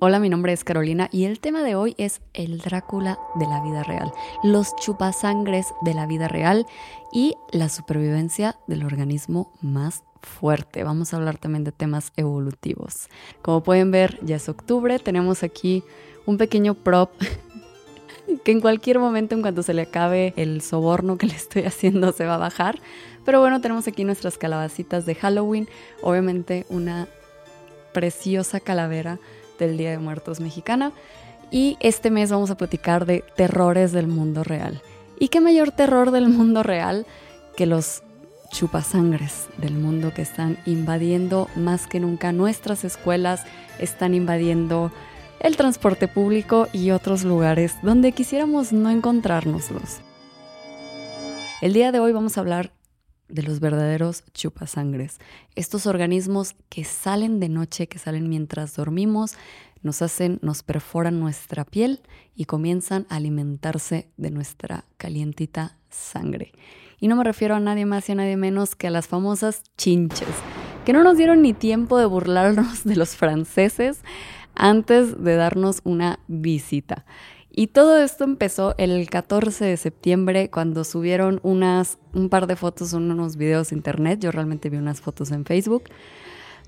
Hola, mi nombre es Carolina y el tema de hoy es el Drácula de la vida real, los chupasangres de la vida real y la supervivencia del organismo más fuerte. Vamos a hablar también de temas evolutivos. Como pueden ver, ya es octubre, tenemos aquí un pequeño prop que en cualquier momento, en cuanto se le acabe el soborno que le estoy haciendo, se va a bajar. Pero bueno, tenemos aquí nuestras calabacitas de Halloween, obviamente una preciosa calavera del Día de Muertos mexicana. Y este mes vamos a platicar de terrores del mundo real. ¿Y qué mayor terror del mundo real que los chupasangres del mundo que están invadiendo más que nunca nuestras escuelas, están invadiendo el transporte público y otros lugares donde quisiéramos no encontrárnoslos. El día de hoy vamos a hablar de los verdaderos chupasangres, estos organismos que salen de noche, que salen mientras dormimos, nos hacen, nos perforan nuestra piel y comienzan a alimentarse de nuestra calientita sangre. Y no me refiero a nadie más y a nadie menos que a las famosas chinches, que no nos dieron ni tiempo de burlarnos de los franceses antes de darnos una visita. Y todo esto empezó el 14 de septiembre cuando subieron unas, un par de fotos, unos videos de internet, yo realmente vi unas fotos en Facebook,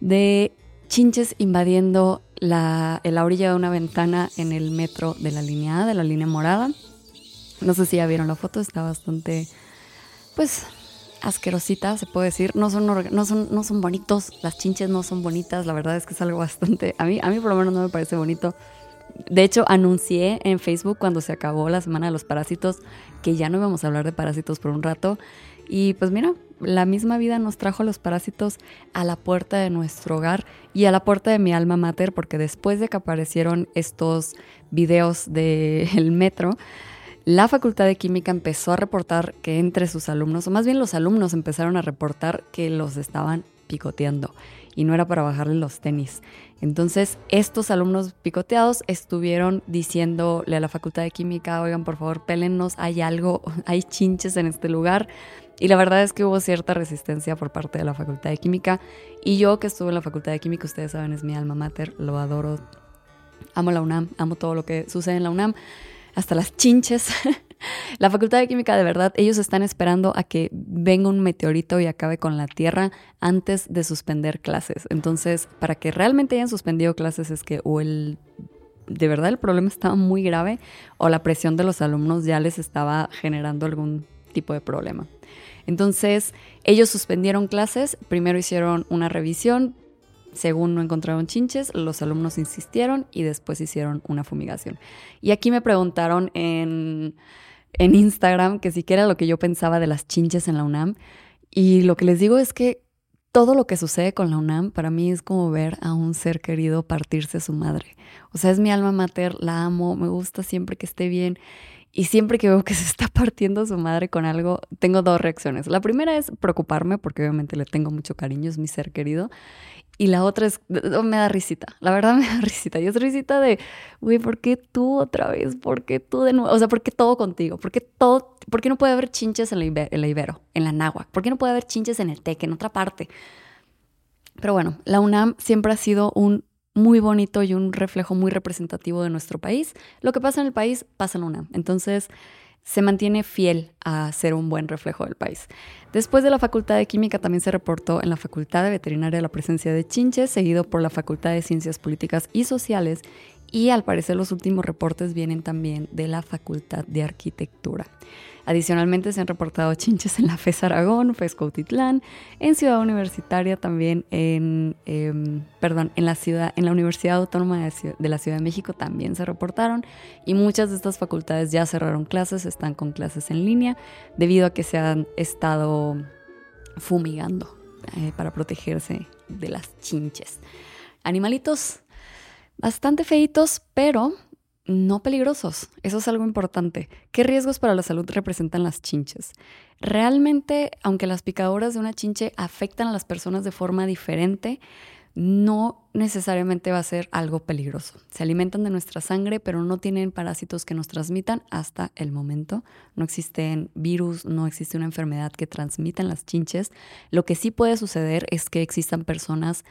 de chinches invadiendo la, la orilla de una ventana en el metro de la línea A, de la línea morada. No sé si ya vieron la foto, está bastante, pues, asquerosita, se puede decir. No son, no son, no son bonitos, las chinches no son bonitas, la verdad es que es algo bastante, a mí, a mí por lo menos no me parece bonito de hecho, anuncié en Facebook cuando se acabó la semana de los parásitos que ya no íbamos a hablar de parásitos por un rato. Y pues mira, la misma vida nos trajo los parásitos a la puerta de nuestro hogar y a la puerta de mi alma mater, porque después de que aparecieron estos videos del metro, la Facultad de Química empezó a reportar que entre sus alumnos, o más bien los alumnos empezaron a reportar que los estaban picoteando y no era para bajarle los tenis. Entonces, estos alumnos picoteados estuvieron diciéndole a la Facultad de Química, oigan, por favor, pélennos, hay algo, hay chinches en este lugar. Y la verdad es que hubo cierta resistencia por parte de la Facultad de Química. Y yo que estuve en la Facultad de Química, ustedes saben, es mi alma mater, lo adoro. Amo la UNAM, amo todo lo que sucede en la UNAM, hasta las chinches. La Facultad de Química, de verdad, ellos están esperando a que venga un meteorito y acabe con la Tierra antes de suspender clases. Entonces, para que realmente hayan suspendido clases es que o el de verdad el problema estaba muy grave o la presión de los alumnos ya les estaba generando algún tipo de problema. Entonces, ellos suspendieron clases, primero hicieron una revisión, según no encontraron chinches, los alumnos insistieron y después hicieron una fumigación. Y aquí me preguntaron en, en Instagram que siquiera era lo que yo pensaba de las chinches en la UNAM. Y lo que les digo es que todo lo que sucede con la UNAM para mí es como ver a un ser querido partirse su madre. O sea, es mi alma mater, la amo, me gusta siempre que esté bien. Y siempre que veo que se está partiendo su madre con algo, tengo dos reacciones. La primera es preocuparme, porque obviamente le tengo mucho cariño, es mi ser querido. Y la otra es, me da risita, la verdad me da risita. Y es risita de, güey, ¿por qué tú otra vez? ¿Por qué tú de nuevo? O sea, ¿por qué todo contigo? ¿Por qué todo? ¿Por qué no puede haber chinches en la, Ibero, en la Náhuac? ¿Por qué no puede haber chinches en el TEC, en otra parte? Pero bueno, la UNAM siempre ha sido un muy bonito y un reflejo muy representativo de nuestro país. Lo que pasa en el país pasa en la UNAM. Entonces, se mantiene fiel a ser un buen reflejo del país. Después de la Facultad de Química también se reportó en la Facultad de Veterinaria la presencia de chinches, seguido por la Facultad de Ciencias Políticas y Sociales y al parecer los últimos reportes vienen también de la Facultad de Arquitectura. Adicionalmente se han reportado chinches en la FES Aragón, FES Cautitlán, en Ciudad Universitaria también, en, em, perdón, en la, ciudad, en la Universidad Autónoma de, la Ciudad de México también se reportaron y muchas de estas facultades ya cerraron clases, están con clases en línea debido a que se han estado fumigando eh, para protegerse de las chinches. Animalitos bastante feitos, pero no peligrosos. Eso es algo importante. ¿Qué riesgos para la salud representan las chinches? Realmente, aunque las picaduras de una chinche afectan a las personas de forma diferente, no necesariamente va a ser algo peligroso. Se alimentan de nuestra sangre, pero no tienen parásitos que nos transmitan hasta el momento. No existen virus, no existe una enfermedad que transmitan las chinches. Lo que sí puede suceder es que existan personas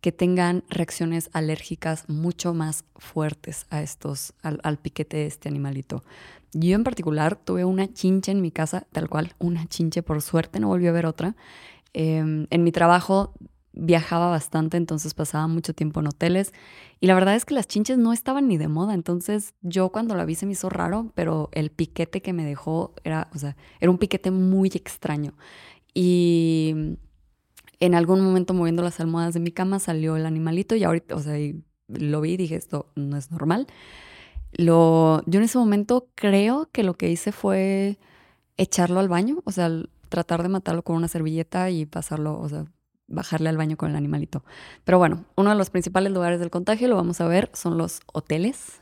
que tengan reacciones alérgicas mucho más fuertes a estos, al, piquete de este animalito. Yo en particular tuve una chinche en mi casa, tal cual, una chinche, por suerte no volvió a ver otra. Em, en mi trabajo viajaba bastante, entonces pasaba mucho tiempo en hoteles y la verdad es que las chinches no estaban ni de moda, entonces yo cuando la vi se me hizo raro, pero el piquete que me dejó era, o sea, era un piquete muy extraño. Y en algún momento moviendo las almohadas de mi cama salió el animalito y ahorita, o sea, lo vi y dije, esto no es normal. Yo en ese momento creo que lo que hice fue echarlo al baño, o sea, tratar de matarlo con una servilleta y pasarlo, o sea, bajarle al baño con el animalito. Pero bueno, uno de los principales lugares del contagio, lo vamos a ver, son los hoteles.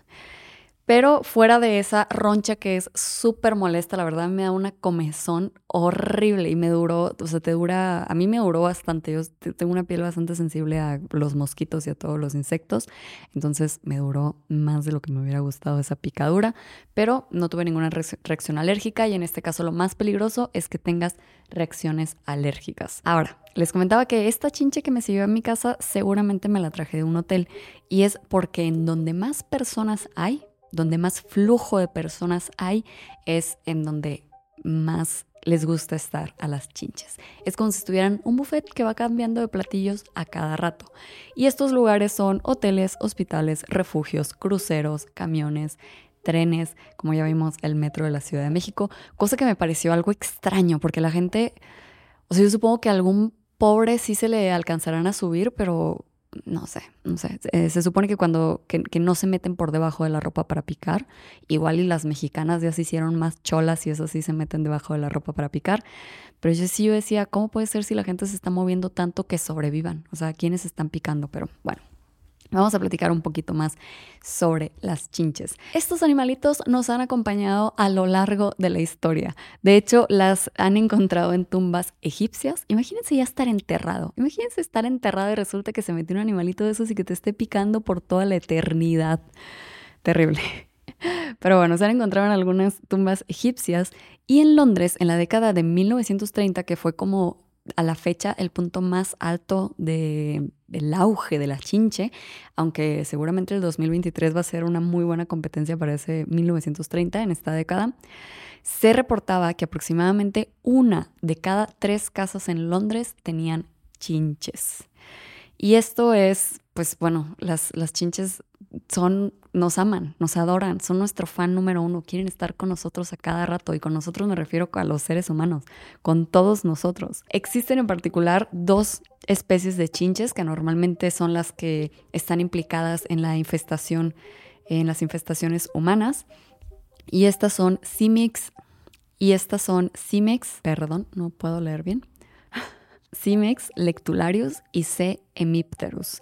Pero fuera de esa roncha que es súper molesta, la verdad me da una comezón horrible y me duró, o sea, te dura, a mí me duró bastante. Yo tengo una piel bastante sensible a los mosquitos y a todos los insectos, entonces me duró más de lo que me hubiera gustado esa picadura, pero no tuve ninguna reacción alérgica y en este caso lo más peligroso es que tengas reacciones alérgicas. Ahora, les comentaba que esta chinche que me siguió en mi casa seguramente me la traje de un hotel y es porque en donde más personas hay, donde más flujo de personas hay es en donde más les gusta estar a las chinches. Es como si estuvieran un buffet que va cambiando de platillos a cada rato. Y estos lugares son hoteles, hospitales, refugios, cruceros, camiones, trenes, como ya vimos el metro de la Ciudad de México, cosa que me pareció algo extraño porque la gente, o sea, yo supongo que algún pobre sí se le alcanzarán a subir, pero no sé, no sé. Eh, se supone que cuando que, no se meten por debajo de la ropa para picar, igual y las mexicanas ya se hicieron más cholas y eso sí se meten debajo de la ropa para picar. Pero yo sí yo decía, ¿cómo puede ser si la gente se está moviendo tanto que sobrevivan? O sea, ¿quiénes están picando? Pero bueno, Vamos a platicar un poquito más sobre las chinches. Estos animalitos nos han acompañado a lo largo de la historia. De hecho, las han encontrado en tumbas egipcias. Imagínense ya estar enterrado. Imagínense estar enterrado y resulta que se metió un animalito de esos y que te esté picando por toda la eternidad. Terrible. Pero bueno, se han encontrado en algunas tumbas egipcias y en Londres en la década de 1930, que fue como a la fecha el punto más alto de, del auge de la chinche, aunque seguramente el 2023 va a ser una muy buena competencia para ese 1930 en esta década, se reportaba que aproximadamente una de cada tres casas en Londres tenían chinches. Y esto es, pues bueno, las, las chinches son, nos aman, nos adoran, son nuestro fan número uno, quieren estar con nosotros a cada rato y con nosotros me refiero a los seres humanos, con todos nosotros. Existen en particular dos especies de chinches que normalmente son las que están implicadas en la infestación, en las infestaciones humanas y estas son Cimex y estas son Cimex, perdón, no puedo leer bien. Cimex lectularius y C. hemipterus.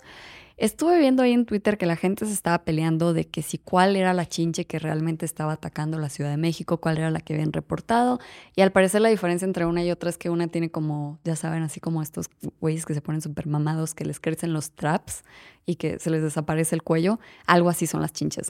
Estuve viendo ahí en Twitter que la gente se estaba peleando de que si cuál era la chinche que realmente estaba atacando la Ciudad de México, cuál era la que habían reportado. Y al parecer la diferencia entre una y otra es que una tiene como, ya saben, así como estos güeyes que se ponen súper mamados, que les crecen los traps y que se les desaparece el cuello. Algo así son las chinches.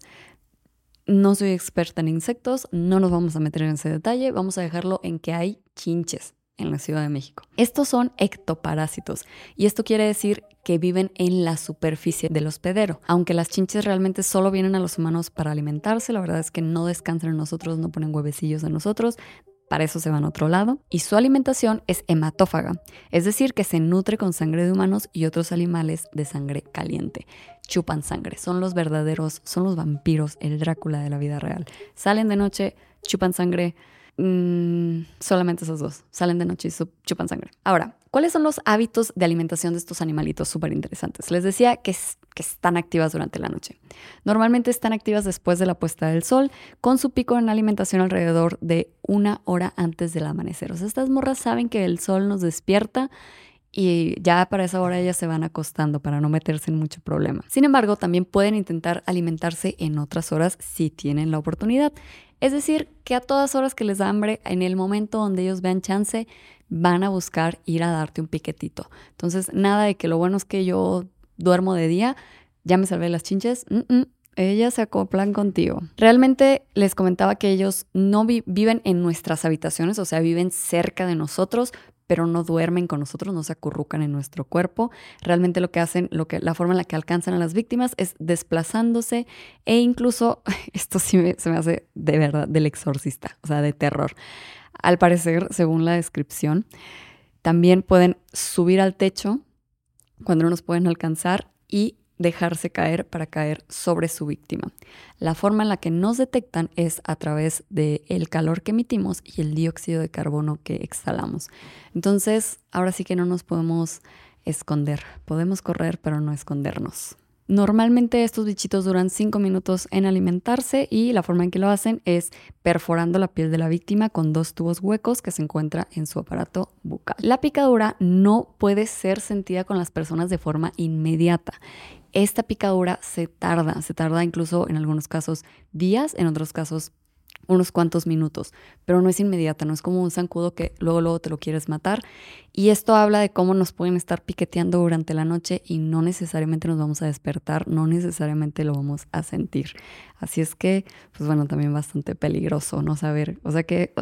No soy experta en insectos, no nos vamos a meter en ese detalle, vamos a dejarlo en que hay chinches en la Ciudad de México. Estos son ectoparásitos y esto quiere decir que viven en la superficie del hospedero. Aunque las chinches realmente solo vienen a los humanos para alimentarse, la verdad es que no descansan en nosotros, no ponen huevecillos en nosotros, para eso se van a otro lado. Y su alimentación es hematófaga, es decir, que se nutre con sangre de humanos y otros animales de sangre caliente. Chupan sangre, son los verdaderos, son los vampiros, el Drácula de la vida real. Salen de noche, chupan sangre, Mm, solamente esos dos. Salen de noche y chupan sangre. Ahora, ¿cuáles son los hábitos de alimentación de estos animalitos súper interesantes? Les decía que, que están activas durante la noche. Normalmente están activas después de la puesta del sol, con su pico en alimentación alrededor de una hora antes del amanecer. O sea, estas morras saben que el sol nos despierta y ya para esa hora ellas se van acostando para no meterse en mucho problema. Sin embargo, también pueden intentar alimentarse en otras horas si tienen la oportunidad. Es decir, que a todas horas que les da hambre, en el momento donde ellos vean chance, van a buscar ir a darte un piquetito. Entonces, nada de que lo bueno es que yo duermo de día, ya me salvé las chinches. ellas se acoplan contigo. Realmente les comentaba que ellos no viven en nuestras habitaciones, o sea, viven cerca de nosotros, pero no duermen con nosotros, no se acurrucan en nuestro cuerpo. Realmente lo que hacen, lo que, la forma en la que alcanzan a las víctimas es desplazándose e incluso, esto sí se me hace de verdad del exorcista, o sea, de terror. Al parecer, según la descripción, también pueden subir al techo cuando no nos pueden alcanzar y dejarse caer para caer sobre su víctima. La forma en la que nos detectan es a través del calor que emitimos y el dióxido de carbono que exhalamos. Entonces, ahora sí que no nos podemos esconder. Podemos correr, pero no escondernos. Normalmente estos bichitos duran 5 minutos en alimentarse y la forma en que lo hacen es perforando la piel de la víctima con dos tubos huecos que se encuentra en su aparato bucal. La picadura no puede ser sentida con las personas de forma inmediata esta picadura se tarda, se tarda incluso en algunos casos días, en otros casos unos cuantos minutos, pero no es inmediata, no es como un zancudo que luego luego te lo quieres matar. Y esto habla de cómo nos pueden estar piqueteando durante la noche y no necesariamente nos vamos a despertar, no necesariamente lo vamos a sentir. Así es que, pues bueno, también bastante peligroso no saber, o sea que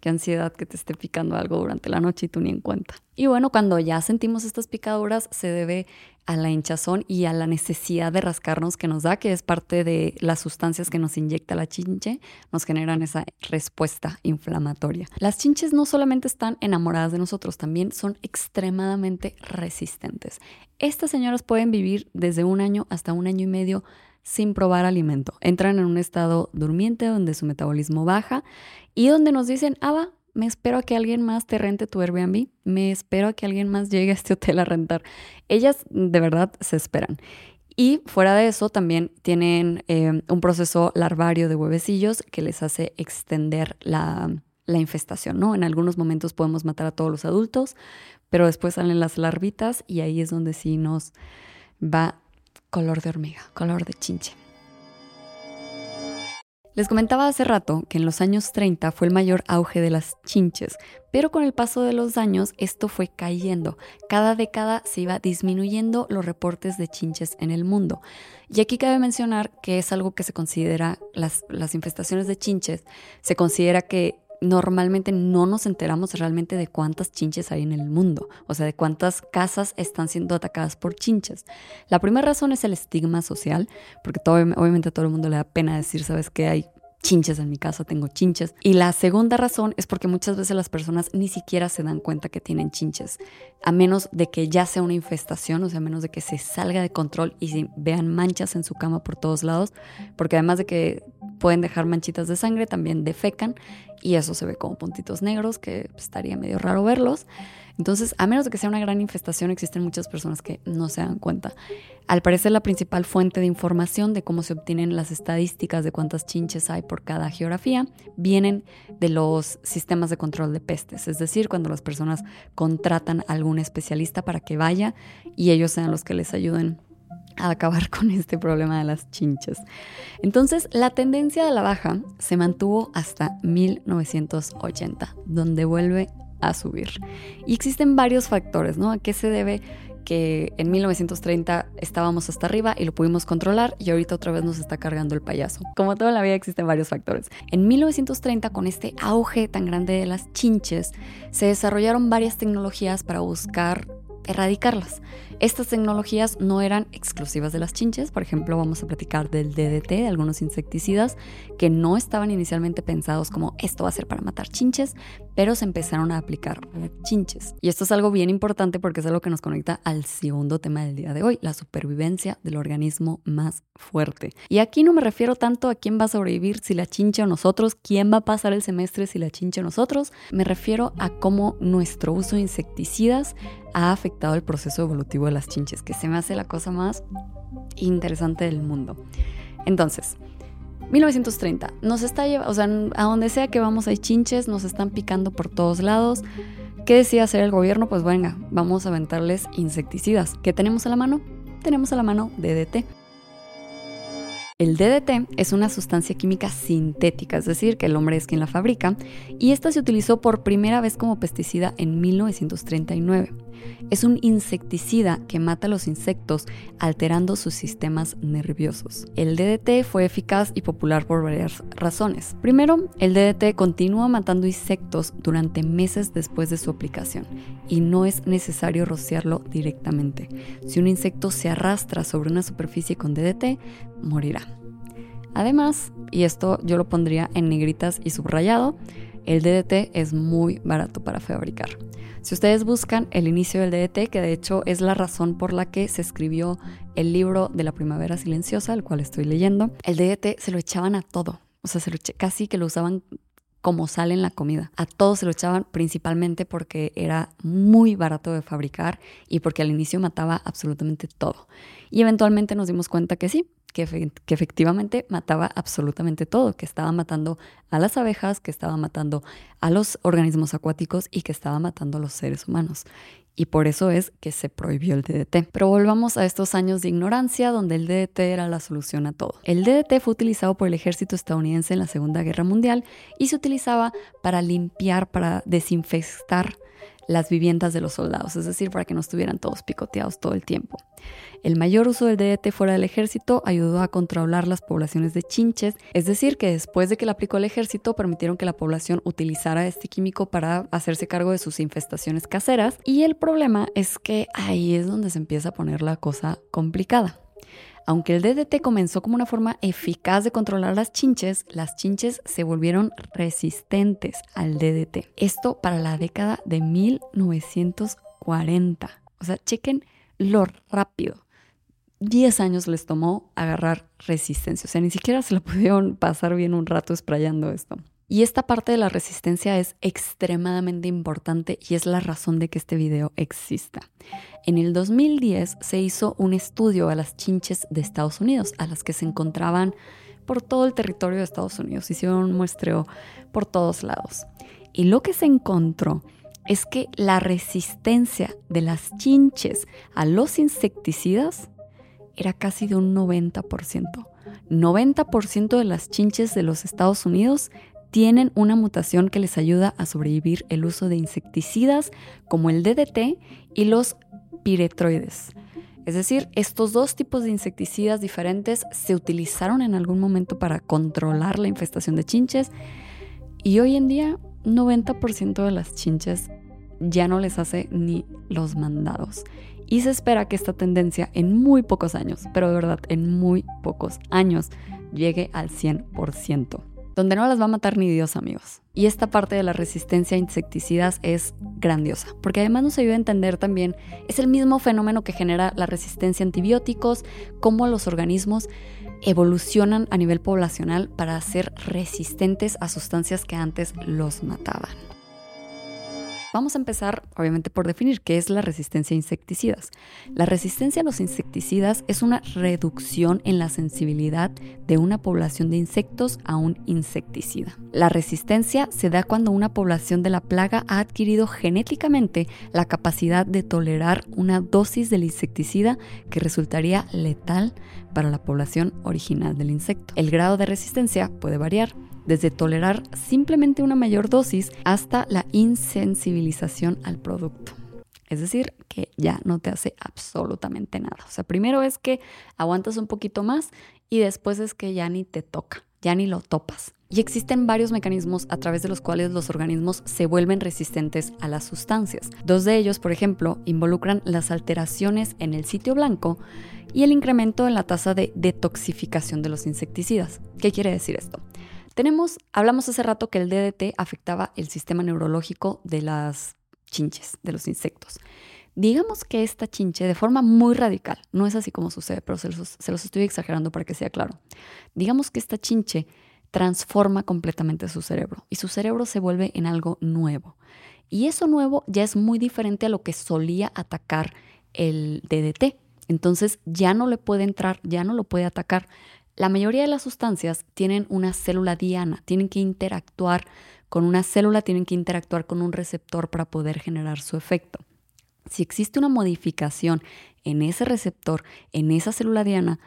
qué ansiedad que te esté picando algo durante la noche y tú ni en cuenta. Y bueno, cuando ya sentimos estas picaduras se debe a la hinchazón y a la necesidad de rascarnos que nos da, que es parte de las sustancias que nos inyecta la chinche, nos generan esa respuesta inflamatoria. Las chinches no solamente están enamoradas de nosotros, también son extremadamente resistentes. Estas señoras pueden vivir desde un año hasta un año y medio sin probar alimento. Entran en un estado durmiente donde su metabolismo baja y donde nos dicen, ah, va, me espero a que alguien más te rente tu Airbnb, me espero a que alguien más llegue a este hotel a rentar. Ellas de verdad se esperan. Y fuera de eso también tienen eh, un proceso larvario de huevecillos que les hace extender la, la infestación, ¿no? En algunos momentos podemos matar a todos los adultos, pero después salen las larvitas y ahí es donde sí nos va color de hormiga, color de chinche. Les comentaba hace rato que en los años 30 fue el mayor auge de las chinches, pero con el paso de los años esto fue cayendo. Cada década se iba disminuyendo los reportes de chinches en el mundo. Y aquí cabe mencionar que es algo que se considera, las, las infestaciones de chinches, se considera que normalmente no nos enteramos realmente de cuántas chinches hay en el mundo, o sea, de cuántas casas están siendo atacadas por chinches. La primera razón es el estigma social, porque todo, obviamente a todo el mundo le da pena decir, sabes que hay chinches en mi casa, tengo chinches. Y la segunda razón es porque muchas veces las personas ni siquiera se dan cuenta que tienen chinches, a menos de que ya sea una infestación, o sea, a menos de que se salga de control y vean manchas en su cama por todos lados, porque además de que pueden dejar manchitas de sangre, también defecan y eso se ve como puntitos negros, que estaría medio raro verlos. Entonces, a menos de que sea una gran infestación, existen muchas personas que no se dan cuenta. Al parecer, la principal fuente de información de cómo se obtienen las estadísticas de cuántas chinches hay por cada geografía vienen de los sistemas de control de pestes, es decir, cuando las personas contratan a algún especialista para que vaya y ellos sean los que les ayuden a acabar con este problema de las chinches. Entonces, la tendencia de la baja se mantuvo hasta 1980, donde vuelve a subir. Y existen varios factores, ¿no? ¿A qué se debe que en 1930 estábamos hasta arriba y lo pudimos controlar y ahorita otra vez nos está cargando el payaso. Como toda la vida existen varios factores. En 1930, con este auge tan grande de las chinches, se desarrollaron varias tecnologías para buscar erradicarlas. Estas tecnologías no eran exclusivas de las chinches, por ejemplo, vamos a platicar del DDT, de algunos insecticidas que no estaban inicialmente pensados como esto va a ser para matar chinches, pero se empezaron a aplicar a chinches. Y esto es algo bien importante porque es algo que nos conecta al segundo tema del día de hoy, la supervivencia del organismo más fuerte. Y aquí no me refiero tanto a quién va a sobrevivir, si la chinche o nosotros, quién va a pasar el semestre si la chinche o nosotros, me refiero a cómo nuestro uso de insecticidas ha afectado el proceso evolutivo las chinches, que se me hace la cosa más interesante del mundo. Entonces, 1930, nos está llevando, o sea, a donde sea que vamos hay chinches, nos están picando por todos lados. ¿Qué decía hacer el gobierno? Pues venga, vamos a aventarles insecticidas. ¿Qué tenemos a la mano? Tenemos a la mano DDT. El DDT es una sustancia química sintética, es decir, que el hombre es quien la fabrica, y esta se utilizó por primera vez como pesticida en 1939. Es un insecticida que mata a los insectos alterando sus sistemas nerviosos. El DDT fue eficaz y popular por varias razones. Primero, el DDT continúa matando insectos durante meses después de su aplicación y no es necesario rociarlo directamente. Si un insecto se arrastra sobre una superficie con DDT, morirá. Además, y esto yo lo pondría en negritas y subrayado, el DDT es muy barato para fabricar. Si ustedes buscan el inicio del DDT, que de hecho es la razón por la que se escribió el libro de la primavera silenciosa, el cual estoy leyendo, el DDT se lo echaban a todo. O sea, se lo casi que lo usaban como sal en la comida. A todo se lo echaban principalmente porque era muy barato de fabricar y porque al inicio mataba absolutamente todo. Y eventualmente nos dimos cuenta que sí, que, efectivamente mataba absolutamente todo, que estaba matando a las abejas, que estaba matando a los organismos acuáticos y que estaba matando a los seres humanos. Y por eso es que se prohibió el DDT. Pero volvamos a estos años de ignorancia donde el DDT era la solución a todo. El DDT fue utilizado por el ejército estadounidense en la Segunda Guerra Mundial y se utilizaba para limpiar, para desinfectar las viviendas de los soldados, es decir, para que no estuvieran todos picoteados todo el tiempo. El mayor uso del DDT fuera del ejército ayudó a controlar las poblaciones de chinches, es decir, que después de que la aplicó el ejército permitieron que la población utilizara este químico para hacerse cargo de sus infestaciones caseras y el problema es que ahí es donde se empieza a poner la cosa complicada. Aunque el DDT comenzó como una forma eficaz de controlar las chinches, las chinches se volvieron resistentes al DDT. Esto para la década de 1940. O sea, chequen lo rápido. 10 años les tomó agarrar resistencia. O sea, ni siquiera se lo pudieron pasar bien un rato sprayando esto. Y esta parte de la resistencia es extremadamente importante y es la razón de que este video exista. En el 2010 se hizo un estudio a las chinches de Estados Unidos, a las que se encontraban por todo el territorio de Estados Unidos. Hicieron un muestreo por todos lados. Y lo que se encontró es que la resistencia de las chinches a los insecticidas era casi de un 90%. 90% de las chinches de los Estados Unidos tienen una mutación que les ayuda a sobrevivir el uso de insecticidas como el DDT y los piretroides. Es decir, estos dos tipos de insecticidas diferentes se utilizaron en algún momento para controlar la infestación de chinches y hoy en día 90% de las chinches ya no les hace ni los mandados. Y se espera que esta tendencia en muy pocos años, pero de verdad en muy pocos años, llegue al 100% donde no las va a matar ni Dios, amigos. Y esta parte de la resistencia a insecticidas es grandiosa, porque además nos ayuda a entender también, es el mismo fenómeno que genera la resistencia a antibióticos, cómo los organismos evolucionan a nivel poblacional para ser resistentes a sustancias que antes los mataban. Vamos a empezar, obviamente, por definir qué es la resistencia a insecticidas. La resistencia a los insecticidas es una reducción en la sensibilidad de una población de insectos a un insecticida. La resistencia se da cuando una población de la plaga ha adquirido genéticamente la capacidad de tolerar una dosis del insecticida que resultaría letal para la población original del insecto. El grado de resistencia puede variar desde tolerar simplemente una mayor dosis hasta la insensibilización al producto. Es decir, que ya no te hace absolutamente nada. O sea, primero es que aguantas un poquito más y después es que ya ni te toca, ya ni lo topas. Y existen varios mecanismos a través de los cuales los organismos se vuelven resistentes a las sustancias. Dos de ellos, por ejemplo, involucran las alteraciones en el sitio blanco y el incremento en la tasa de detoxificación de los insecticidas. ¿Qué quiere decir esto? Tenemos, hablamos hace rato que el DDT afectaba el sistema neurológico de las chinches, de los insectos. Digamos que esta chinche, de forma muy radical, no es así como sucede, pero se los, se los estoy exagerando para que sea claro. Digamos que esta chinche transforma completamente su cerebro y su cerebro se vuelve en algo nuevo. Y eso nuevo ya es muy diferente a lo que solía atacar el DDT. Entonces ya no le puede entrar, ya no lo puede atacar. La mayoría de las sustancias tienen una célula diana, tienen que interactuar con una célula, tienen que interactuar con un receptor para poder generar su efecto. Si existe una modificación en ese receptor, en esa célula diana,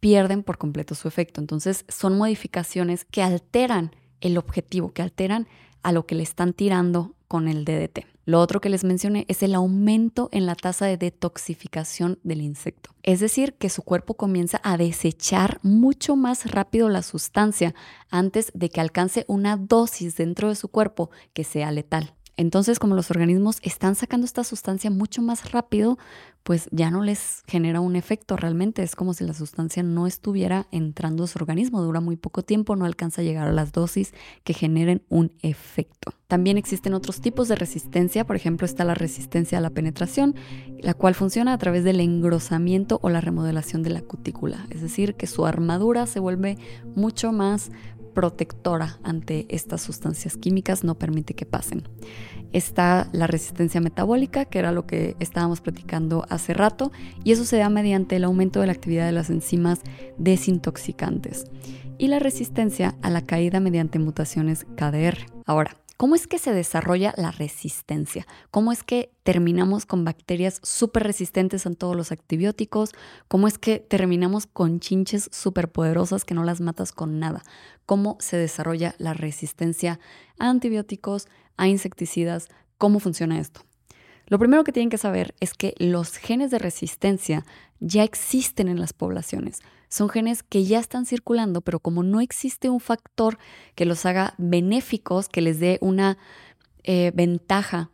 pierden por completo su efecto. Entonces son modificaciones que alteran el objetivo, que alteran a lo que le están tirando con el DDT. Lo otro que les mencioné es el aumento en la tasa de detoxificación del insecto. Es decir, que su cuerpo comienza a desechar mucho más rápido la sustancia antes de que alcance una dosis dentro de su cuerpo que sea letal. Entonces, como los organismos están sacando esta sustancia mucho más rápido, pues ya no les genera un efecto realmente. Es como si la sustancia no estuviera entrando a su organismo. Dura muy poco tiempo, no alcanza a llegar a las dosis que generen un efecto. También existen otros tipos de resistencia. Por ejemplo, está la resistencia a la penetración, la cual funciona a través del engrosamiento o la remodelación de la cutícula. Es decir, que su armadura se vuelve mucho más protectora ante estas sustancias químicas, no permite que pasen. Está la resistencia metabólica, que era lo que estábamos platicando hace rato, y eso se da mediante el aumento de la actividad de las enzimas desintoxicantes. Y la resistencia a la caída mediante mutaciones KDR. Ahora, ¿Cómo es que se desarrolla la resistencia? ¿Cómo es que terminamos con bacterias súper resistentes a todos los antibióticos? ¿Cómo es que terminamos con chinches súper poderosas que no las matas con nada? ¿Cómo se desarrolla la resistencia a antibióticos, a insecticidas? ¿Cómo funciona esto? Lo primero que tienen que saber es que los genes de resistencia ya existen en las poblaciones. Son genes que ya están circulando, pero como no existe un factor que los haga benéficos, que les dé una eh, ventaja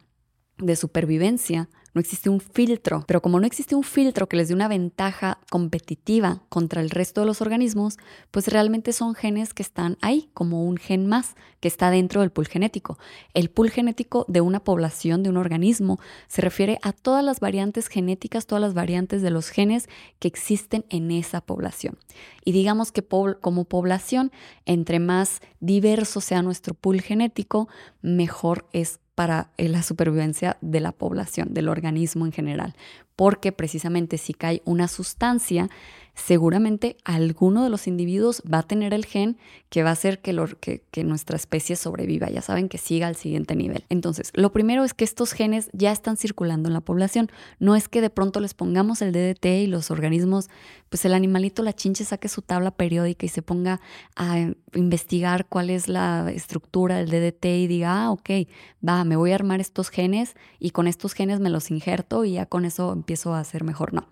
de supervivencia, no existe un filtro. Pero como no existe un filtro que les dé una ventaja competitiva contra el resto de los organismos, pues realmente son genes que están ahí, como un gen más que está dentro del pool genético. El pool genético de una población, de un organismo, se refiere a todas las variantes genéticas, todas las variantes de los genes que existen en esa población. Y digamos que como población, entre más diverso sea nuestro pool genético, mejor es para eh, la supervivencia de la población, del organismo en general. Porque precisamente si cae una sustancia seguramente alguno de los individuos va a tener el gen que va a hacer que, que, nuestra especie sobreviva, ya saben, que siga al siguiente nivel. Entonces, lo primero es que estos genes ya están circulando en la población. No es que de pronto les pongamos el DDT y los organismos, pues el animalito, la chinche, saque su tabla periódica y se ponga a investigar cuál es la estructura del DDT y diga, ah, ok, va, me voy a armar estos genes y con estos genes me los injerto y ya con eso empiezo a hacer mejor. No.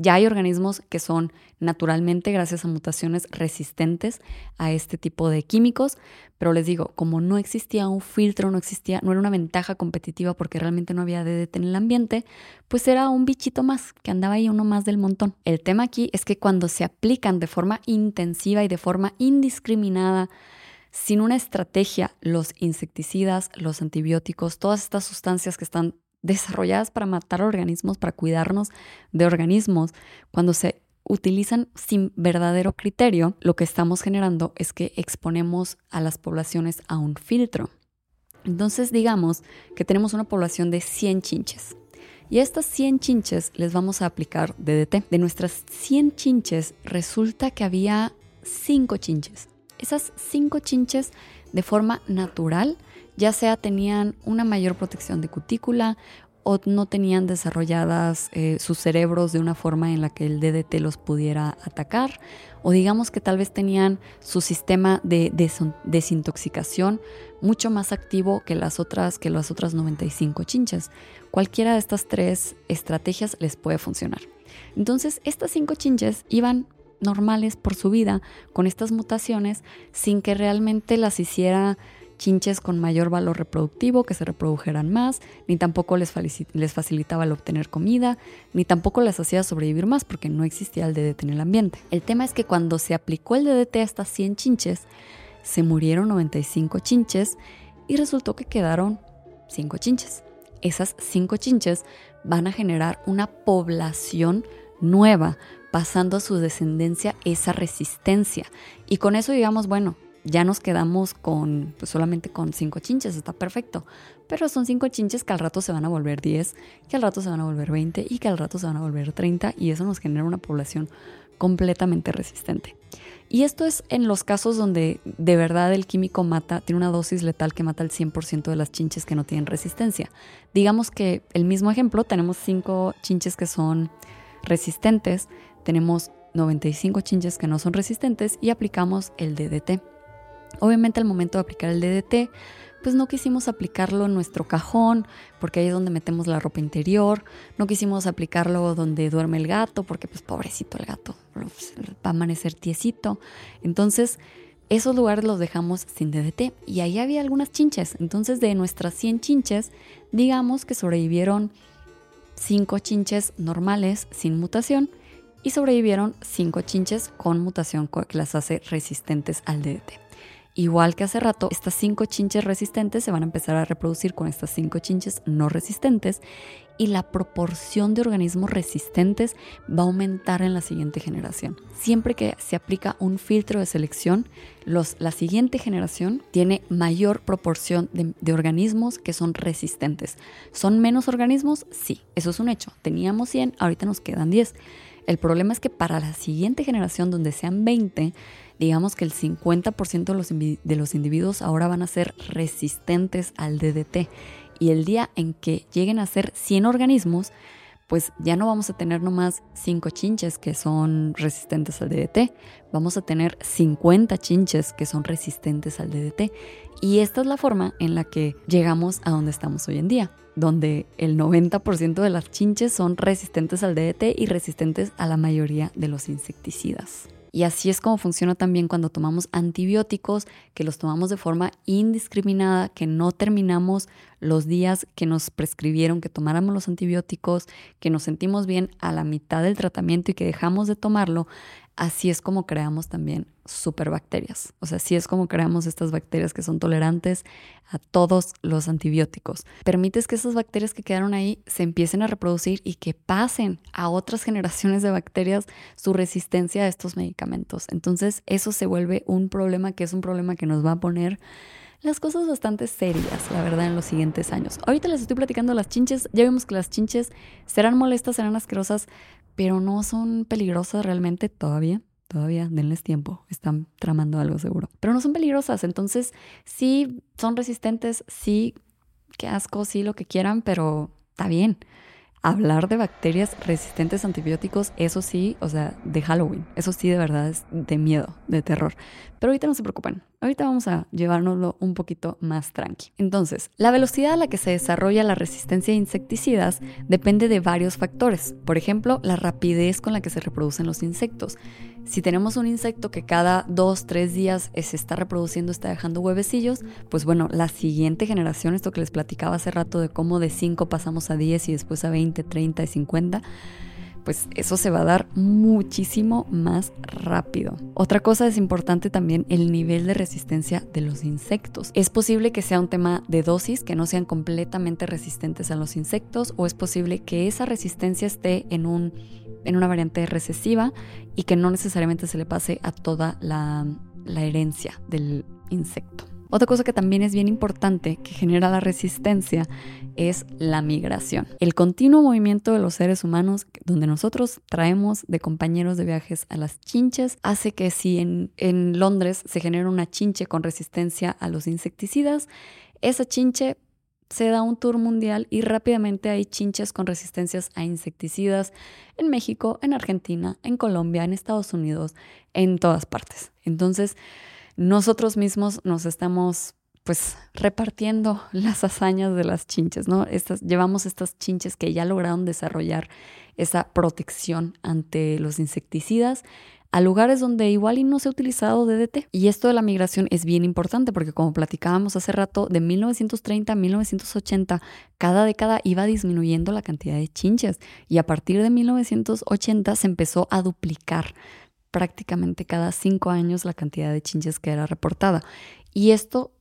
Ya hay organismos que son naturalmente, gracias a mutaciones, resistentes a este tipo de químicos, pero les digo, como no existía un filtro, no existía, no era una ventaja competitiva porque realmente no había DDT en el ambiente, pues era un bichito más que andaba ahí uno más del montón. El tema aquí es que cuando se aplican de forma intensiva y de forma indiscriminada, sin una estrategia, los insecticidas, los antibióticos, todas estas sustancias que están desarrolladas para matar organismos, para cuidarnos de organismos, cuando se utilizan sin verdadero criterio, lo que estamos generando es que exponemos a las poblaciones a un filtro. Entonces digamos que tenemos una población de 100 chinches. Y a estas 100 chinches les vamos a aplicar DDT. De nuestras 100 chinches resulta que había 5 chinches. Esas 5 chinches de forma natural ya sea tenían una mayor protección de cutícula o no tenían desarrolladas eh, sus cerebros de una forma en la que el DDT los pudiera atacar, o digamos que tal vez tenían su sistema de desintoxicación mucho más activo que las otras que las otras 95 chinches. Cualquiera de estas tres estrategias les puede funcionar. Entonces, estas cinco chinches iban normales por su vida con estas mutaciones sin que realmente las hiciera chinches con mayor valor reproductivo que se reprodujeran más, ni tampoco les, facilitaba el obtener comida, ni tampoco les hacía sobrevivir más porque no existía el DDT en el ambiente. El tema es que cuando se aplicó el DDT a estas 100 chinches, se murieron 95 chinches y resultó que quedaron 5 chinches. Esas 5 chinches van a generar una población nueva, pasando a su descendencia esa resistencia. Y con eso digamos, bueno, ya nos quedamos con pues, solamente con cinco chinches, está perfecto. Pero son cinco chinches que al rato se van a volver 10, que al rato se van a volver 20 y que al rato se van a volver 30 y eso nos genera una población completamente resistente. Y esto es en los casos donde de verdad el químico mata, tiene una dosis letal que mata el 100% de las chinches que no tienen resistencia. Digamos que el mismo ejemplo, tenemos cinco chinches que son resistentes, tenemos 95 chinches que no son resistentes y aplicamos el DDT. Obviamente al momento de aplicar el DDT, pues no quisimos aplicarlo en nuestro cajón, porque ahí es donde metemos la ropa interior, no quisimos aplicarlo donde duerme el gato, porque pues pobrecito el gato, va a amanecer tiesito. Entonces, esos lugares los dejamos sin DDT y ahí había algunas chinches. Entonces, de nuestras 100 chinches, digamos que sobrevivieron 5 chinches normales sin mutación y sobrevivieron 5 chinches con mutación que las hace resistentes al DDT. Igual que hace rato, estas cinco chinches resistentes se van a empezar a reproducir con estas cinco chinches no resistentes y la proporción de organismos resistentes va a aumentar en la siguiente generación. Siempre que se aplica un filtro de selección, la siguiente generación tiene mayor proporción de, de organismos que son resistentes. ¿Son menos organismos? Sí, eso es un hecho. Teníamos 100, ahorita nos quedan 10. El problema es que para la siguiente generación, donde sean 20, digamos que el 50% de los, individuos ahora van a ser resistentes al DDT. Y el día en que lleguen a ser 100 organismos, pues ya no vamos a tener nomás 5 chinches que son resistentes al DDT, vamos a tener 50 chinches que son resistentes al DDT. Y esta es la forma en la que llegamos a donde estamos hoy en día, donde el 90% de las chinches son resistentes al DDT y resistentes a la mayoría de los insecticidas. Y así es como funciona también cuando tomamos antibióticos, que los tomamos de forma indiscriminada, que no terminamos los días que nos prescribieron que tomáramos los antibióticos, que nos sentimos bien a la mitad del tratamiento y que dejamos de tomarlo así es como creamos también superbacterias. O sea, así es como creamos estas bacterias que son tolerantes a todos los antibióticos. Permites que esas bacterias que quedaron ahí se empiecen a reproducir y que pasen a otras generaciones de bacterias su resistencia a estos medicamentos. Entonces, eso se vuelve un problema que es un problema que nos va a poner las cosas bastante serias, la verdad, en los siguientes años. Ahorita les estoy platicando las chinches, ya vimos que las chinches serán molestas, serán asquerosas, pero no son peligrosas realmente todavía. Todavía, denles tiempo, están tramando algo seguro. Pero no son peligrosas, entonces sí son resistentes, sí, qué asco, sí, lo que quieran, pero está bien hablar de bacterias resistentes a antibióticos, eso sí, o sea, de Halloween, eso sí de verdad es de miedo, de terror. Pero ahorita no se preocupen, ahorita vamos a llevárnoslo un poquito más tranqui. Entonces, la velocidad a la que se desarrolla la resistencia a insecticidas depende de varios factores. Por ejemplo, la rapidez con la que se reproducen los insectos. Si tenemos un insecto que cada dos, tres días se está reproduciendo, está dejando huevecillos, pues bueno, la siguiente generación, esto que les platicaba hace rato de cómo de 5 pasamos a 10 y después a 20, 30 y 50, pues eso se va a dar muchísimo más rápido. Otra cosa es importante también el nivel de resistencia de los insectos. Es posible que sea un tema de dosis, que no sean completamente resistentes a los insectos, o es posible que esa resistencia esté en un en una variante recesiva y que no necesariamente se le pase a toda la, herencia del insecto. Otra cosa que también es bien importante que genera la resistencia es la migración. El continuo movimiento de los seres humanos, donde nosotros traemos de compañeros de viajes a las chinches, hace que si en, en Londres se genera una chinche con resistencia a los insecticidas, esa chinche se da un tour mundial y rápidamente hay chinches con resistencias a insecticidas en México, en Argentina, en Colombia, en Estados Unidos, en todas partes. Entonces, nosotros mismos nos estamos pues repartiendo las hazañas de las chinches, ¿no? Llevamos estas chinches que ya lograron desarrollar esa protección ante los insecticidas a lugares donde igual y no se ha utilizado DDT. Y esto de la migración es bien importante porque como platicábamos hace rato, de 1930 a 1980, cada década iba disminuyendo la cantidad de chinches y a partir de 1980 se empezó a duplicar prácticamente cada cinco años la cantidad de chinches que era reportada. Y esto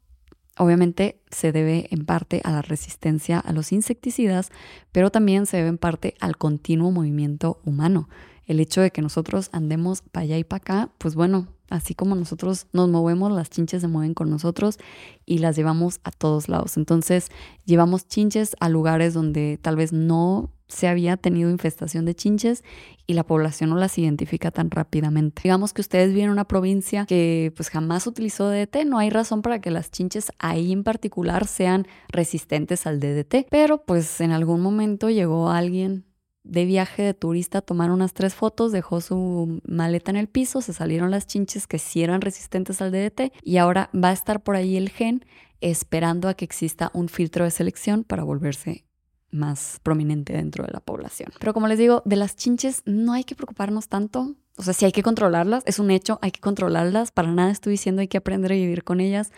obviamente se debe en parte a la resistencia a los insecticidas, pero también se debe en parte al continuo movimiento humano el hecho de que nosotros andemos para allá y para acá, pues bueno, así como nosotros nos movemos, las chinches se mueven con nosotros y las llevamos a todos lados. Entonces, llevamos chinches a lugares donde tal vez no se había tenido infestación de chinches y la población no las identifica tan rápidamente. Digamos que ustedes viven en una provincia que pues jamás utilizó DDT, no hay razón para que las chinches ahí en particular sean resistentes al DDT, pero pues en algún momento llegó alguien de viaje de turista, tomaron unas tres fotos, dejó su maleta en el piso, se salieron las chinches que sí eran resistentes al DDT y ahora va a estar por ahí el gen esperando a que exista un filtro de selección para volverse más prominente dentro de la población. Pero como les digo, de las chinches no hay que preocuparnos tanto. O sea, si hay que controlarlas, es un hecho, hay que controlarlas. Para nada estoy diciendo hay que aprender a vivir con ellas.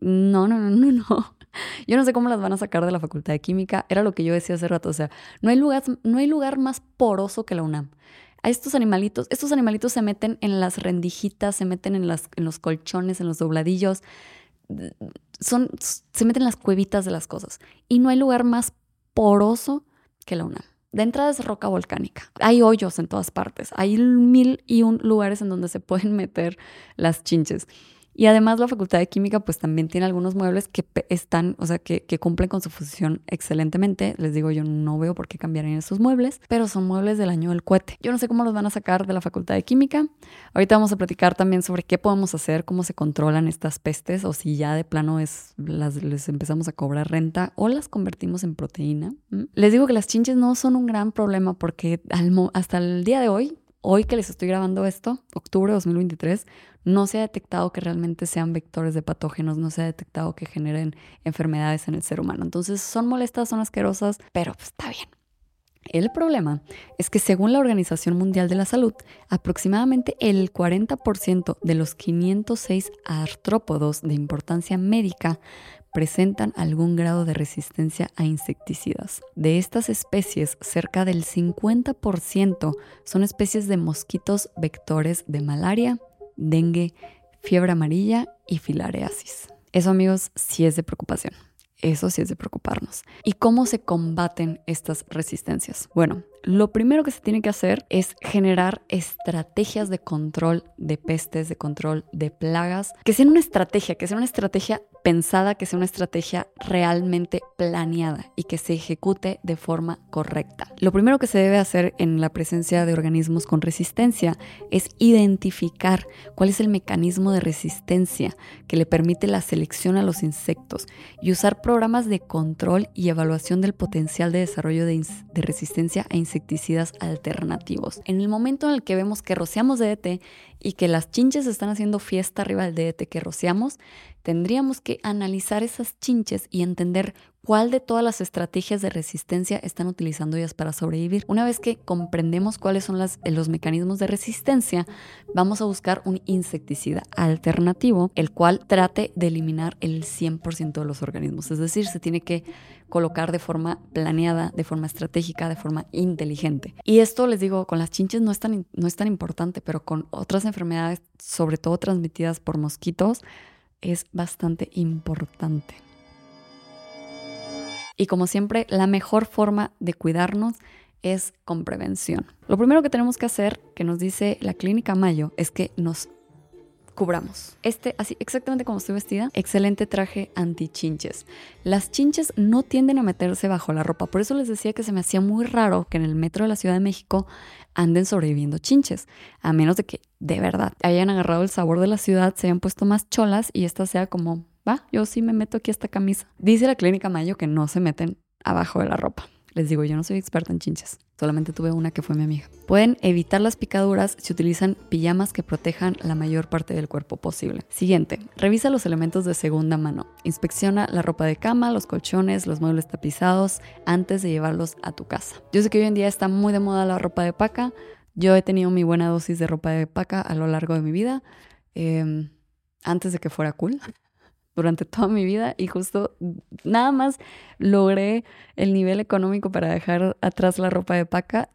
No, no, no, no, no. Yo no sé cómo las van a sacar de la Facultad de Química. Era lo que yo decía hace rato. O sea, no hay lugar, no hay lugar más poroso que la UNAM. A estos animalitos, estos animalitos se meten en las rendijitas, se meten en, los colchones, en los dobladillos. Son, se meten en las cuevitas de las cosas. Y no hay lugar más poroso que la UNAM. De entrada es roca volcánica. Hay hoyos en todas partes. Hay mil y un lugares en donde se pueden meter las chinches. Y además la Facultad de Química pues también tiene algunos muebles que están, o sea, que, cumplen con su función excelentemente. Les digo, yo no veo por qué cambiarían esos muebles, pero son muebles del año del cohete. Yo no sé cómo los van a sacar de la Facultad de Química. Ahorita vamos a platicar también sobre qué podemos hacer, cómo se controlan estas pestes o si ya de plano es, las, les empezamos a cobrar renta o las convertimos en proteína. Les digo que las chinches no son un gran problema porque hasta el día de hoy hoy que les estoy grabando esto, octubre de 2023, no se ha detectado que realmente sean vectores de patógenos, no se ha detectado que generen enfermedades en el ser humano. Entonces son molestas, son asquerosas, pero pues, está bien. El problema es que según la Organización Mundial de la Salud, aproximadamente el 40% de los 506 artrópodos de importancia médica presentan algún grado de resistencia a insecticidas. De estas especies, cerca del 50% son especies de mosquitos vectores de malaria, dengue, fiebre amarilla y filariasis. Eso amigos sí es de preocupación. Eso sí es de preocuparnos. ¿Y cómo se combaten estas resistencias? Bueno, lo primero que se tiene que hacer es generar estrategias de control de pestes, de control de plagas, que sean una estrategia, que sea una estrategia pensada, que sea una estrategia realmente planeada y que se ejecute de forma correcta. Lo primero que se debe hacer en la presencia de organismos con resistencia es identificar cuál es el mecanismo de resistencia que le permite la selección a los insectos y usar programas de control y evaluación del potencial de desarrollo de, resistencia a insecticidas alternativos. En el momento en el que vemos que rociamos DDT y que las chinches están haciendo fiesta arriba del DDT que rociamos, tendríamos que analizar esas chinches y entender cuál de todas las estrategias de resistencia están utilizando ellas para sobrevivir. Una vez que comprendemos cuáles son las, los mecanismos de resistencia, vamos a buscar un insecticida alternativo, el cual trate de eliminar el 100% de los organismos. Es decir, se tiene que colocar de forma planeada, de forma estratégica, de forma inteligente. Y esto, les digo, con las chinches no es tan, no es tan importante, pero con otras enfermedades, sobre todo transmitidas por mosquitos, es bastante importante. Y como siempre, la mejor forma de cuidarnos es con prevención. Lo primero que tenemos que hacer, que nos dice la clínica Mayo, es que nos cubramos. Este, así exactamente como estoy vestida, excelente traje anti-chinches. Las chinches no tienden a meterse bajo la ropa, por eso les decía que se me hacía muy raro que en el metro de la Ciudad de México anden sobreviviendo chinches, a menos de que de verdad hayan agarrado el sabor de la ciudad, se hayan puesto más cholas y esta sea como, va, yo sí me meto aquí esta camisa. Dice la clínica Mayo que no se meten abajo de la ropa. Les digo, yo no soy experta en chinches, solamente tuve una que fue mi amiga. Pueden evitar las picaduras si utilizan pijamas que protejan la mayor parte del cuerpo posible. Siguiente, revisa los elementos de segunda mano. Inspecciona la ropa de cama, los colchones, los muebles tapizados antes de llevarlos a tu casa. Yo sé que hoy en día está muy de moda la ropa de paca. Yo he tenido mi buena dosis de ropa de paca a lo largo de mi vida. Em, antes de que fuera cool durante toda mi vida y justo nada más logré el nivel económico para dejar atrás la ropa de paca,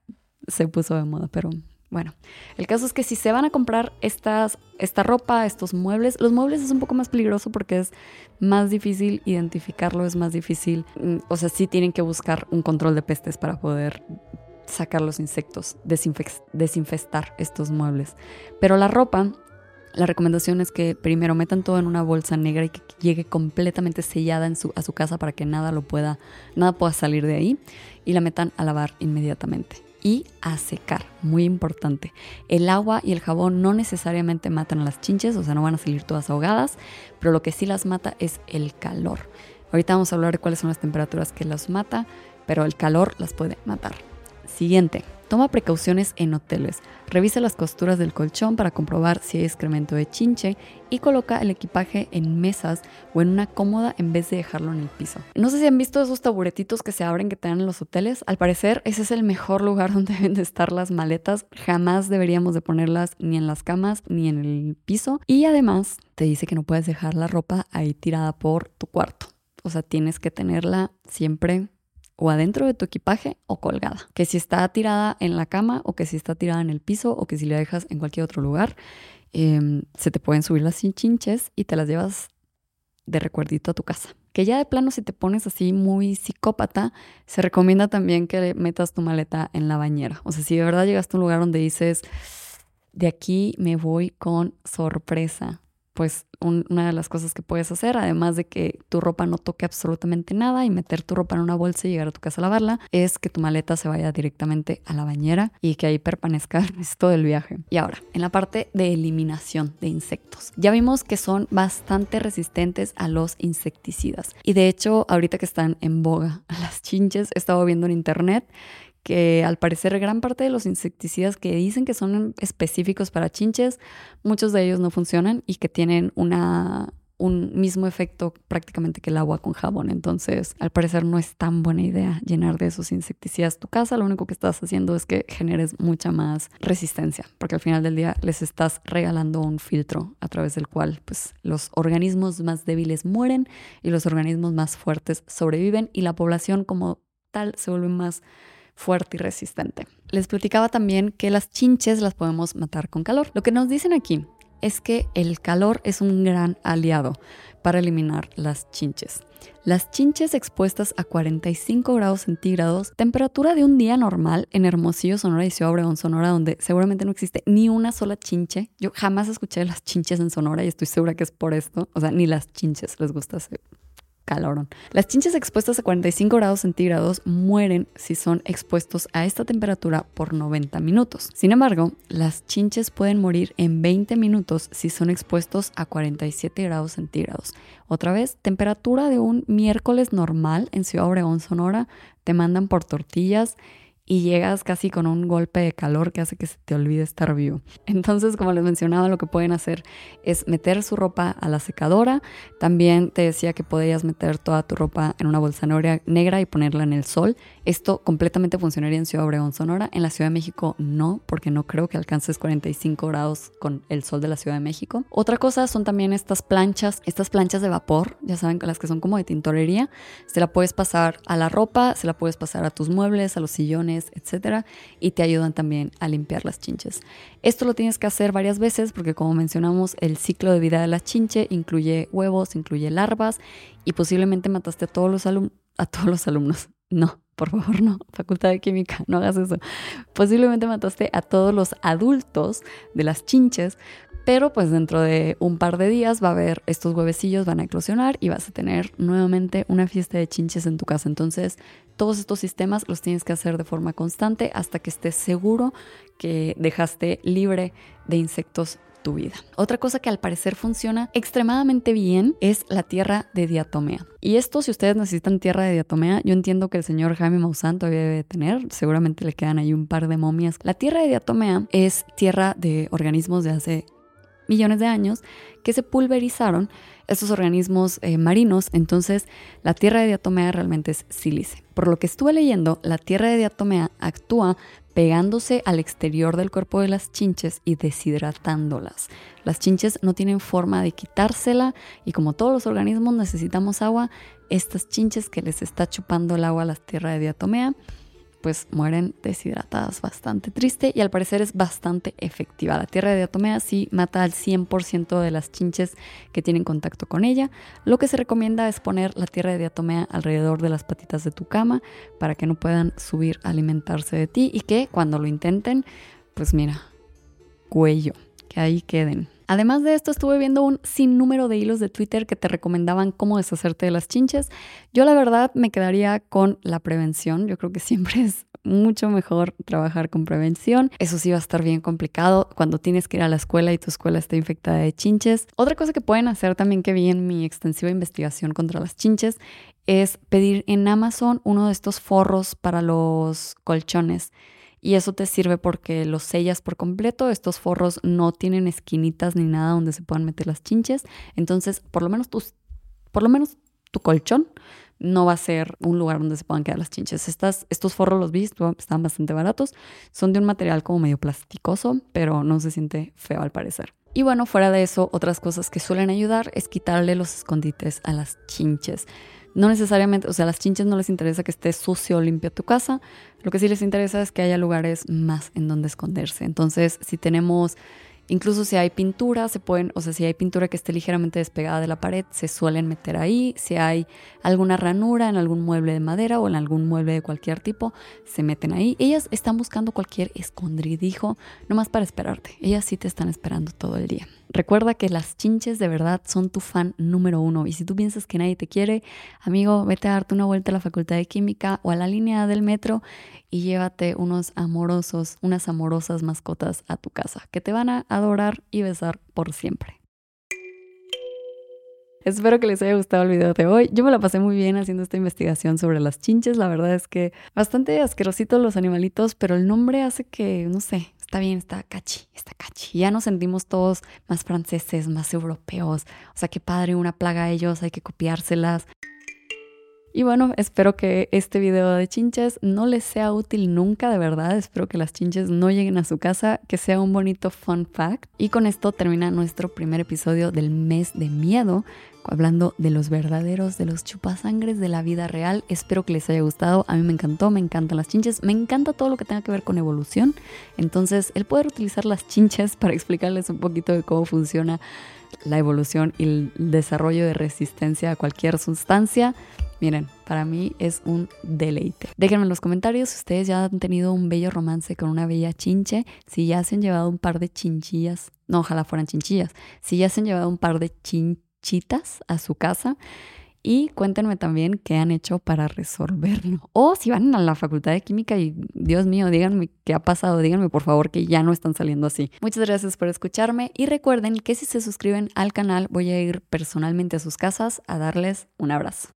se puso de moda, pero bueno, el caso es que si se van a comprar estas, esta ropa, estos muebles, los muebles es un poco más peligroso porque es más difícil identificarlo, es más difícil, mm, o sea, sí tienen que buscar un control de pestes para poder sacar los insectos, desinfestar estos muebles. Pero la ropa la recomendación es que primero metan todo en una bolsa negra y que llegue completamente sellada en su, a su casa para que nada lo pueda, nada pueda salir de ahí y la metan a lavar inmediatamente y a secar, muy importante. El agua y el jabón no necesariamente matan a las chinches, o sea, no van a salir todas ahogadas, pero lo que sí las mata es el calor. Ahorita vamos a hablar de cuáles son las temperaturas que las mata, pero el calor las puede matar. Siguiente, Toma precauciones en hoteles. Revisa las costuras del colchón para comprobar si hay excremento de chinche y coloca el equipaje en mesas o en una cómoda en vez de dejarlo en el piso. No sé si han visto esos taburetitos que se abren que te en los hoteles. Al parecer, ese es el mejor lugar donde deben de estar las maletas. Jamás deberíamos de ponerlas ni en las camas ni en el piso. Y además te dice que no puedes dejar la ropa ahí tirada por tu cuarto. O sea, tienes que tenerla siempre o adentro de tu equipaje o colgada. Que si está tirada en la cama o que si está tirada en el piso o que si la dejas en cualquier otro lugar, em, se te pueden subir las chinches y te las llevas de recuerdito a tu casa. Que ya de plano si te pones así muy psicópata, se recomienda también que metas tu maleta en la bañera. O sea, si de verdad llegaste a un lugar donde dices, de aquí me voy con sorpresa, pues una de las cosas que puedes hacer, además de que tu ropa no toque absolutamente nada y meter tu ropa en una bolsa y llegar a tu casa a lavarla, es que tu maleta se vaya directamente a la bañera y que ahí permanezca el resto del viaje. Y ahora, en la parte de eliminación de insectos. Ya vimos que son bastante resistentes a los insecticidas. Y de hecho, ahorita que están en boga las chinches, he estado viendo en internet que al parecer gran parte de los insecticidas que dicen que son específicos para chinches, muchos de ellos no funcionan y que tienen una, un mismo efecto prácticamente que el agua con jabón. Entonces, al parecer no es tan buena idea llenar de esos insecticidas tu casa. Lo único que estás haciendo es que generes mucha más resistencia, porque al final del día les estás regalando un filtro a través del cual pues, los organismos más débiles mueren y los organismos más fuertes sobreviven y la población como tal se vuelve más fuerte y resistente. Les platicaba también que las chinches las podemos matar con calor. Lo que nos dicen aquí es que el calor es un gran aliado para eliminar las chinches. Las chinches expuestas a 45 grados centígrados, temperatura de un día normal en Hermosillo, Sonora y Ciudad Obregón, Sonora, donde seguramente no existe ni una sola chinche. Yo jamás escuché las chinches en Sonora y estoy segura que es por esto. O sea, ni las chinches les gusta hacer las chinches expuestas a 45 grados centígrados mueren si son expuestos a esta temperatura por 90 minutos. Sin embargo, las chinches pueden morir en 20 minutos si son expuestos a 47 grados centígrados. Otra vez, temperatura de un miércoles normal en Ciudad Obregón, Sonora, te mandan por tortillas y llegas casi con un golpe de calor que hace que se te olvide estar vivo. Entonces, como les mencionaba, lo que pueden hacer es meter su ropa a la secadora. También te decía que podías meter toda tu ropa en una bolsa negra y ponerla en el sol. Esto completamente funcionaría en Ciudad Obregón, Sonora. En la Ciudad de México no, porque no creo que alcances 45 grados con el sol de la Ciudad de México. Otra cosa son también estas planchas, estas planchas de vapor, ya saben, las que son como de tintorería. Se la puedes pasar a la ropa, se la puedes pasar a tus muebles, a los sillones etcétera, y te ayudan también a limpiar las chinches. Esto lo tienes que hacer varias veces porque como mencionamos, el ciclo de vida de la chinche incluye huevos, incluye larvas y posiblemente mataste a todos los, a todos los alumnos. No, por favor, no, Facultad de Química, no hagas eso. Posiblemente mataste a todos los adultos de las chinches, pero pues dentro de un par de días va a haber estos huevecillos, van a eclosionar y vas a tener nuevamente una fiesta de chinches en tu casa. Entonces, todos estos sistemas los tienes que hacer de forma constante hasta que estés seguro que dejaste libre de insectos tu vida. Otra cosa que al parecer funciona extremadamente bien es la tierra de diatomea. Y esto, si ustedes necesitan tierra de diatomea, yo entiendo que el señor Jaime Maussan todavía debe tener, seguramente le quedan ahí un par de momias. La tierra de diatomea es tierra de organismos de hace millones de años que se pulverizaron estos organismos eh, marinos. Entonces, la tierra de diatomea realmente es sílice. Por lo que estuve leyendo, la tierra de diatomea actúa pegándose al exterior del cuerpo de las chinches y deshidratándolas. Las chinches no tienen forma de quitársela y como todos los organismos necesitamos agua, estas chinches que les está chupando el agua a la tierra de diatomea pues mueren deshidratadas, bastante triste y al parecer es bastante efectiva. La tierra de diatomea sí mata al 100% de las chinches que tienen contacto con ella. Lo que se recomienda es poner la tierra de diatomea alrededor de las patitas de tu cama para que no puedan subir a alimentarse de ti y que cuando lo intenten, pues mira, cuello, que ahí queden. Además de esto, estuve viendo un sinnúmero de hilos de Twitter que te recomendaban cómo deshacerte de las chinches. Yo la verdad me quedaría con la prevención. Yo creo que siempre es mucho mejor trabajar con prevención. Eso sí va a estar bien complicado cuando tienes que ir a la escuela y tu escuela está infectada de chinches. Otra cosa que pueden hacer también que vi en mi extensiva investigación contra las chinches es pedir en Amazon uno de estos forros para los colchones y eso te sirve porque los sellas por completo. Estos forros no tienen esquinitas ni nada donde se puedan meter las chinches. Entonces, por lo menos tus, por lo menos tu colchón no va a ser un lugar donde se puedan quedar las chinches. Estas, estos forros los vi, están bastante baratos. Son de un material como medio plasticoso, pero no se siente feo al parecer. Y bueno, fuera de eso, otras cosas que suelen ayudar es quitarle los escondites a las chinches. No necesariamente, o sea, a las chinches no les interesa que esté sucio o limpio tu casa. Lo que sí les interesa es que haya lugares más en donde esconderse. Entonces, si tenemos Incluso si hay pintura, se pueden, o sea, si hay pintura que esté ligeramente despegada de la pared, se suelen meter ahí. Si hay alguna ranura en algún mueble de madera o en algún mueble de cualquier tipo, se meten ahí. Ellas están buscando cualquier escondridijo, nomás para esperarte. Ellas sí te están esperando todo el día. Recuerda que las chinches de verdad son tu fan número uno. Y si tú piensas que nadie te quiere, amigo, vete a darte una vuelta a la Facultad de Química o a la línea del metro y llévate unos amorosos, unas amorosas mascotas a tu casa que te van a adorar y besar por siempre. Espero que les haya gustado el video de hoy. Yo me la pasé muy bien haciendo esta investigación sobre las chinches. La verdad es que bastante asquerositos los animalitos, pero el nombre hace que, no sé, está bien, está cachi, está cachi. Ya nos sentimos todos más franceses, más europeos. O sea, qué padre, una plaga a ellos, hay que copiárselas. Y bueno, espero que este video de chinches no les sea útil nunca, de verdad. Espero que las chinches no lleguen a su casa, que sea un bonito fun fact. Y con esto termina nuestro primer episodio del mes de miedo, hablando de los verdaderos, de los chupasangres de la vida real. Espero que les haya gustado. A mí me encantó, me encantan las chinches, me encanta todo lo que tenga que ver con evolución. Entonces, el poder utilizar las chinches para explicarles un poquito de cómo funciona la evolución y el desarrollo de resistencia a cualquier sustancia Miren, para mí es un deleite. Déjenme en los comentarios si ustedes ya han tenido un bello romance con una bella chinche, si ya se han llevado un par de chinchillas, no, ojalá fueran chinchillas, si ya se han llevado un par de chinchitas a su casa. Y cuéntenme también qué han hecho para resolverlo. O si van a la facultad de química y Dios mío, díganme qué ha pasado. Díganme por favor que ya no están saliendo así. Muchas gracias por escucharme y recuerden que si se suscriben al canal voy a ir personalmente a sus casas a darles un abrazo.